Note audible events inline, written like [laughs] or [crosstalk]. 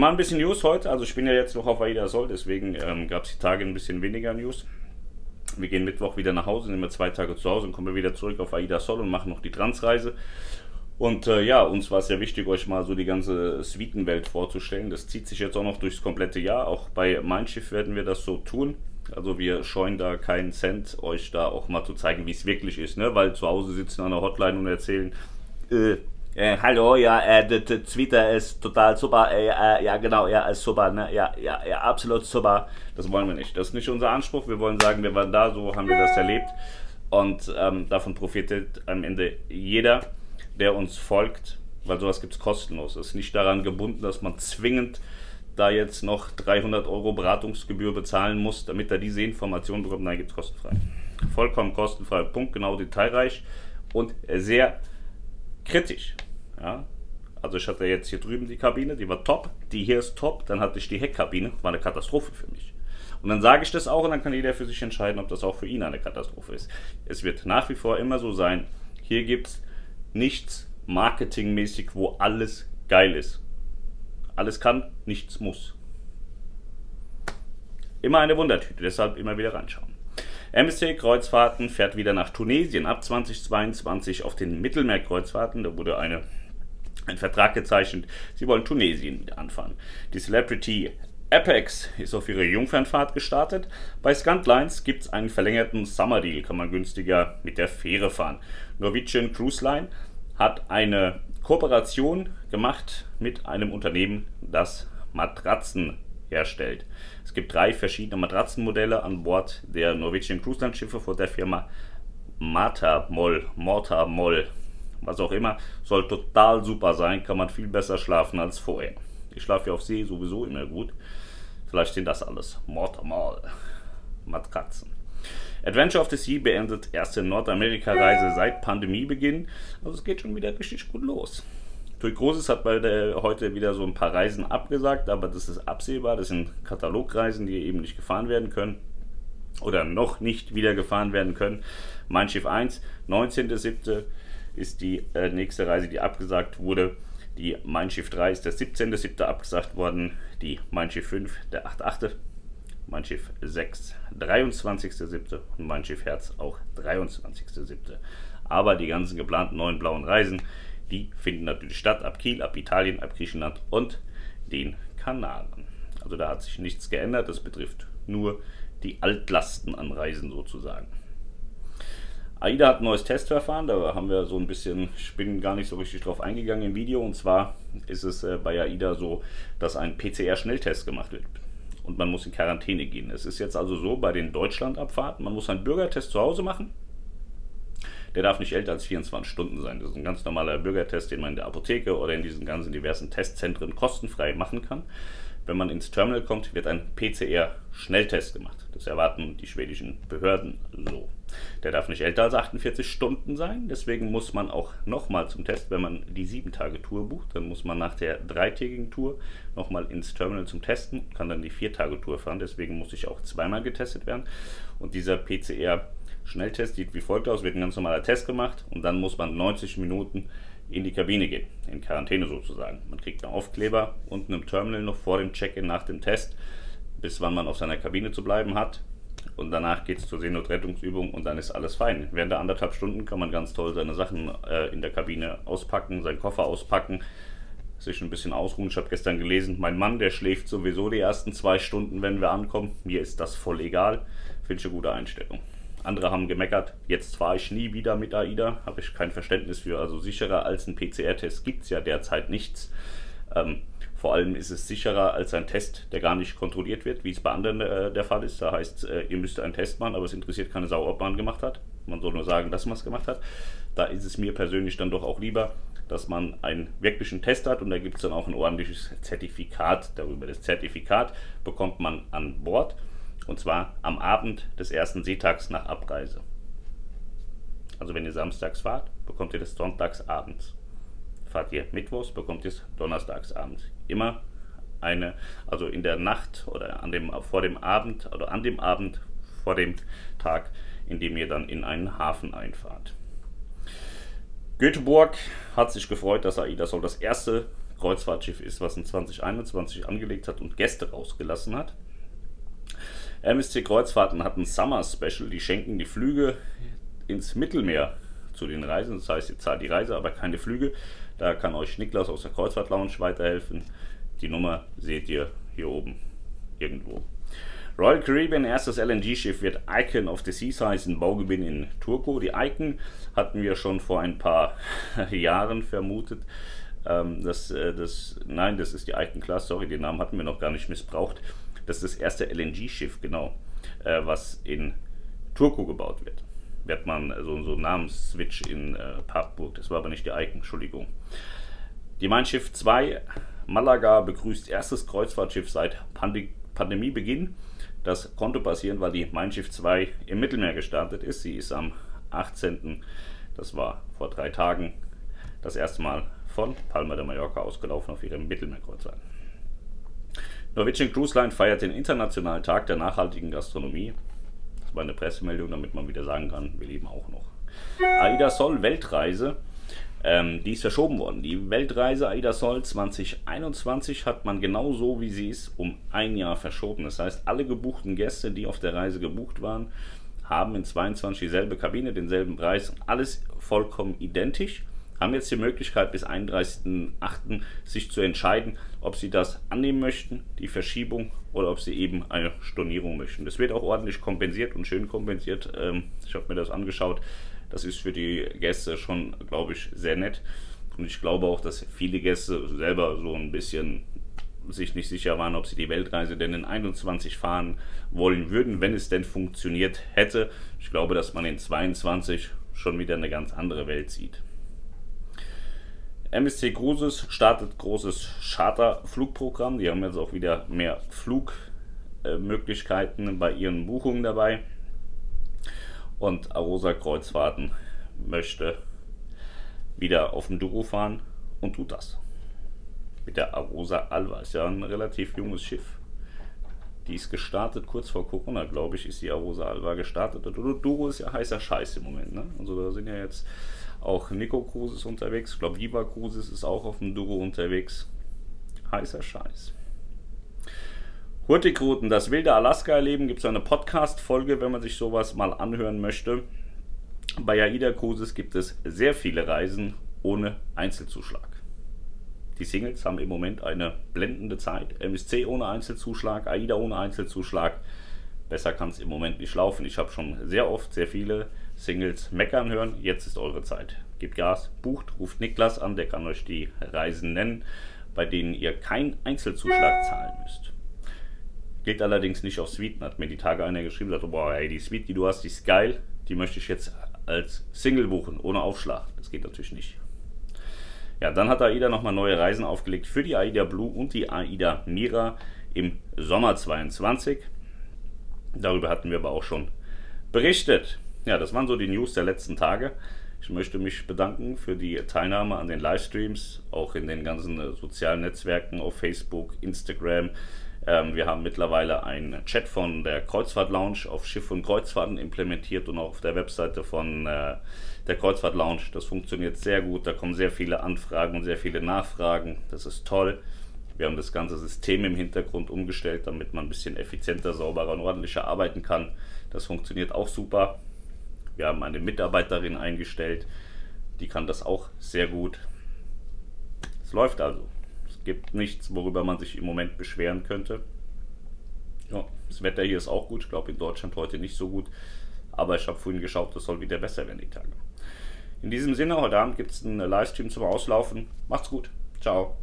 Machen ein bisschen News heute. Also ich bin ja jetzt noch auf Aida Sol, deswegen ähm, gab es die Tage ein bisschen weniger News. Wir gehen Mittwoch wieder nach Hause, nehmen wir zwei Tage zu Hause und kommen wieder zurück auf Aida Sol und machen noch die Transreise. Und äh, ja, uns war es ja wichtig, euch mal so die ganze Suitenwelt vorzustellen. Das zieht sich jetzt auch noch durchs komplette Jahr. Auch bei Mein Schiff werden wir das so tun. Also wir scheuen da keinen Cent, euch da auch mal zu zeigen, wie es wirklich ist. Ne? Weil zu Hause sitzen an der Hotline und erzählen, äh, äh, hallo, ja, äh, Twitter ist total super, äh, äh, ja genau, ja, ist super, ne? ja, ja, ja, absolut super. Das wollen wir nicht. Das ist nicht unser Anspruch. Wir wollen sagen, wir waren da, so haben wir das erlebt. Und ähm, davon profitiert am Ende jeder der uns folgt, weil sowas gibt es kostenlos. Es ist nicht daran gebunden, dass man zwingend da jetzt noch 300 Euro Beratungsgebühr bezahlen muss, damit er diese Information bekommt. Nein, gibt es kostenfrei. Vollkommen kostenfrei, Punkt, genau detailreich und sehr kritisch. Ja? Also ich hatte jetzt hier drüben die Kabine, die war top, die hier ist top, dann hatte ich die Heckkabine, war eine Katastrophe für mich. Und dann sage ich das auch und dann kann jeder für sich entscheiden, ob das auch für ihn eine Katastrophe ist. Es wird nach wie vor immer so sein, hier gibt es nichts marketingmäßig, wo alles geil ist. Alles kann, nichts muss. Immer eine Wundertüte, deshalb immer wieder reinschauen. MSC Kreuzfahrten fährt wieder nach Tunesien ab 2022 auf den Mittelmeerkreuzfahrten. Da wurde eine, ein Vertrag gezeichnet. Sie wollen Tunesien anfahren. Die Celebrity Apex ist auf ihre Jungfernfahrt gestartet. Bei Scantlines gibt es einen verlängerten Summer Deal, kann man günstiger mit der Fähre fahren. Norwegian Cruise Line hat eine Kooperation gemacht mit einem Unternehmen, das Matratzen herstellt. Es gibt drei verschiedene Matratzenmodelle an Bord der Norwegian Cruise Line Schiffe von der Firma Mata Moll, Morta Moll, was auch immer, soll total super sein, kann man viel besser schlafen als vorher. Ich schlafe ja auf See sowieso immer gut. Vielleicht sind das alles Mortamal. Matratzen. Adventure of the Sea beendet erste Nordamerika-Reise seit Pandemiebeginn. Also es geht schon wieder richtig gut los. Tui Großes hat bei der, heute wieder so ein paar Reisen abgesagt, aber das ist absehbar. Das sind Katalogreisen, die eben nicht gefahren werden können oder noch nicht wieder gefahren werden können. Mein Schiff 1, 19.07. ist die äh, nächste Reise, die abgesagt wurde. Die Mein Schiff 3 ist der 17.07. abgesagt worden. Die Mein Schiff 5 der 8.8. Mein Schiff 6 23.07. und Mein Schiff Herz auch 23.07. Aber die ganzen geplanten neuen blauen Reisen, die finden natürlich statt ab Kiel, ab Italien, ab Griechenland und den Kanaren. Also da hat sich nichts geändert. Das betrifft nur die Altlasten an Reisen sozusagen. AIDA hat ein neues Testverfahren, da haben wir so ein bisschen, ich bin gar nicht so richtig drauf eingegangen im Video. Und zwar ist es äh, bei AIDA so, dass ein PCR-Schnelltest gemacht wird. Und man muss in Quarantäne gehen. Es ist jetzt also so bei den Deutschlandabfahrten, man muss einen Bürgertest zu Hause machen. Der darf nicht älter als 24 Stunden sein. Das ist ein ganz normaler Bürgertest, den man in der Apotheke oder in diesen ganzen diversen Testzentren kostenfrei machen kann. Wenn man ins Terminal kommt, wird ein PCR-Schnelltest gemacht. Das erwarten die schwedischen Behörden so. Der darf nicht älter als 48 Stunden sein. Deswegen muss man auch nochmal zum Test, wenn man die 7-Tage-Tour bucht, dann muss man nach der dreitägigen Tour nochmal ins Terminal zum Testen, kann dann die 4-Tage-Tour fahren. Deswegen muss ich auch zweimal getestet werden. Und dieser PCR-Schnelltest sieht wie folgt aus: wird ein ganz normaler Test gemacht und dann muss man 90 Minuten in die Kabine gehen, in Quarantäne sozusagen. Man kriegt einen Aufkleber unten im Terminal noch vor dem Check-in nach dem Test, bis wann man auf seiner Kabine zu bleiben hat. Und danach geht es zur Seenotrettungsübung und dann ist alles fein. Während der anderthalb Stunden kann man ganz toll seine Sachen äh, in der Kabine auspacken, seinen Koffer auspacken, sich ein bisschen ausruhen. Ich habe gestern gelesen, mein Mann, der schläft sowieso die ersten zwei Stunden, wenn wir ankommen. Mir ist das voll egal. Finde ich eine gute Einstellung. Andere haben gemeckert, jetzt fahre ich nie wieder mit AIDA, habe ich kein Verständnis für. Also sicherer als ein PCR-Test gibt es ja derzeit nichts. Ähm, vor allem ist es sicherer als ein Test, der gar nicht kontrolliert wird, wie es bei anderen äh, der Fall ist. Da heißt, äh, ihr müsst einen Test machen, aber es interessiert keine Sau, ob man gemacht hat. Man soll nur sagen, dass man es gemacht hat. Da ist es mir persönlich dann doch auch lieber, dass man einen wirklichen Test hat und da gibt es dann auch ein ordentliches Zertifikat darüber. Das Zertifikat bekommt man an Bord und zwar am Abend des ersten Seetags nach Abreise. Also wenn ihr samstags fahrt, bekommt ihr das sonntags abends. Fahrt ihr mittwochs, bekommt ihr es donnerstags abends. Immer eine, also in der Nacht oder an dem, vor dem Abend oder an dem Abend vor dem Tag, in dem ihr dann in einen Hafen einfahrt. Göteborg hat sich gefreut, dass AIDA Sol das erste Kreuzfahrtschiff ist, was in 2021 angelegt hat und Gäste rausgelassen hat. MSC Kreuzfahrten hat ein Summer Special, die schenken die Flüge ins Mittelmeer zu den Reisen. Das heißt, ihr zahlt die Reise, aber keine Flüge. Da kann euch Niklas aus der Kreuzfahrt Lounge weiterhelfen. Die Nummer seht ihr hier oben irgendwo. Royal Caribbean erstes LNG-Schiff wird Icon of the Seas heißen, Baugewinn in Turku. Die Icon hatten wir schon vor ein paar [laughs] Jahren vermutet. Ähm, das, äh, das, nein, das ist die Icon Class, sorry, den Namen hatten wir noch gar nicht missbraucht. Das ist das erste LNG-Schiff, genau, äh, was in Turku gebaut wird. Wird man so, so einen Namensswitch in äh, Papburg, das war aber nicht die Icon, Entschuldigung. Die Mein Schiff 2 Malaga begrüßt erstes Kreuzfahrtschiff seit Pandemie Pandemiebeginn. Das konnte passieren, weil die Mein Schiff 2 im Mittelmeer gestartet ist. Sie ist am 18. Das war vor drei Tagen das erste Mal von Palma de Mallorca ausgelaufen auf ihrem Mittelmeerkreuzfahrt. Norwegian Cruise Line feiert den Internationalen Tag der nachhaltigen Gastronomie. Das war eine Pressemeldung, damit man wieder sagen kann, wir leben auch noch. AIDA Sol Weltreise, ähm, die ist verschoben worden. Die Weltreise AIDA Sol 2021 hat man genauso wie sie ist um ein Jahr verschoben. Das heißt, alle gebuchten Gäste, die auf der Reise gebucht waren, haben in 22 dieselbe Kabine, denselben Preis, alles vollkommen identisch haben jetzt die Möglichkeit bis 31.08. sich zu entscheiden, ob sie das annehmen möchten, die Verschiebung, oder ob sie eben eine Stornierung möchten. Das wird auch ordentlich kompensiert und schön kompensiert. Ähm, ich habe mir das angeschaut. Das ist für die Gäste schon, glaube ich, sehr nett. Und ich glaube auch, dass viele Gäste selber so ein bisschen sich nicht sicher waren, ob sie die Weltreise denn in 21 fahren wollen würden, wenn es denn funktioniert hätte. Ich glaube, dass man in 22 schon wieder eine ganz andere Welt sieht. MSC Cruises startet großes Charterflugprogramm. Die haben jetzt auch wieder mehr Flugmöglichkeiten bei ihren Buchungen dabei. Und Arosa Kreuzfahrten möchte wieder auf dem Duro fahren und tut das. Mit der Arosa Alva. Ist ja ein relativ junges Schiff. Die ist gestartet kurz vor Corona, glaube ich, ist die Arosa Alva gestartet. Und Duro ist ja heißer Scheiß im Moment. Ne? Also da sind ja jetzt auch Nico Cruz ist unterwegs. Ich glaube, Viva Cruz ist auch auf dem Duro unterwegs. Heißer Scheiß. Hurtigruten, das wilde Alaska-Erleben, gibt es eine Podcast-Folge, wenn man sich sowas mal anhören möchte. Bei AIDA Cruises gibt es sehr viele Reisen ohne Einzelzuschlag. Die Singles haben im Moment eine blendende Zeit. MSC ohne Einzelzuschlag, AIDA ohne Einzelzuschlag. Besser kann es im Moment nicht laufen. Ich habe schon sehr oft sehr viele Singles meckern hören. Jetzt ist eure Zeit. Gebt Gas, bucht, ruft Niklas an, der kann euch die Reisen nennen, bei denen ihr keinen Einzelzuschlag zahlen müsst. Gilt allerdings nicht auf Suiten. Hat mir die Tage einer geschrieben, sagt, boah, ey, die Suite, die du hast, die ist geil, die möchte ich jetzt als Single buchen, ohne Aufschlag. Das geht natürlich nicht. Ja, dann hat AIDA nochmal neue Reisen aufgelegt für die AIDA Blue und die AIDA Mira im Sommer 22. Darüber hatten wir aber auch schon berichtet. Ja, das waren so die News der letzten Tage. Ich möchte mich bedanken für die Teilnahme an den Livestreams, auch in den ganzen äh, sozialen Netzwerken auf Facebook, Instagram. Ähm, wir haben mittlerweile einen Chat von der Kreuzfahrt Lounge auf Schiff und Kreuzfahrten implementiert und auch auf der Webseite von äh, der Kreuzfahrt Lounge. Das funktioniert sehr gut. Da kommen sehr viele Anfragen und sehr viele Nachfragen. Das ist toll. Wir haben das ganze System im Hintergrund umgestellt, damit man ein bisschen effizienter, sauberer und ordentlicher arbeiten kann. Das funktioniert auch super. Wir haben eine Mitarbeiterin eingestellt, die kann das auch sehr gut. Es läuft also. Es gibt nichts, worüber man sich im Moment beschweren könnte. Ja, das Wetter hier ist auch gut. Ich glaube in Deutschland heute nicht so gut. Aber ich habe vorhin geschaut, das soll wieder besser werden die Tage. In diesem Sinne, heute Abend gibt es einen Livestream zum Auslaufen. Macht's gut. Ciao.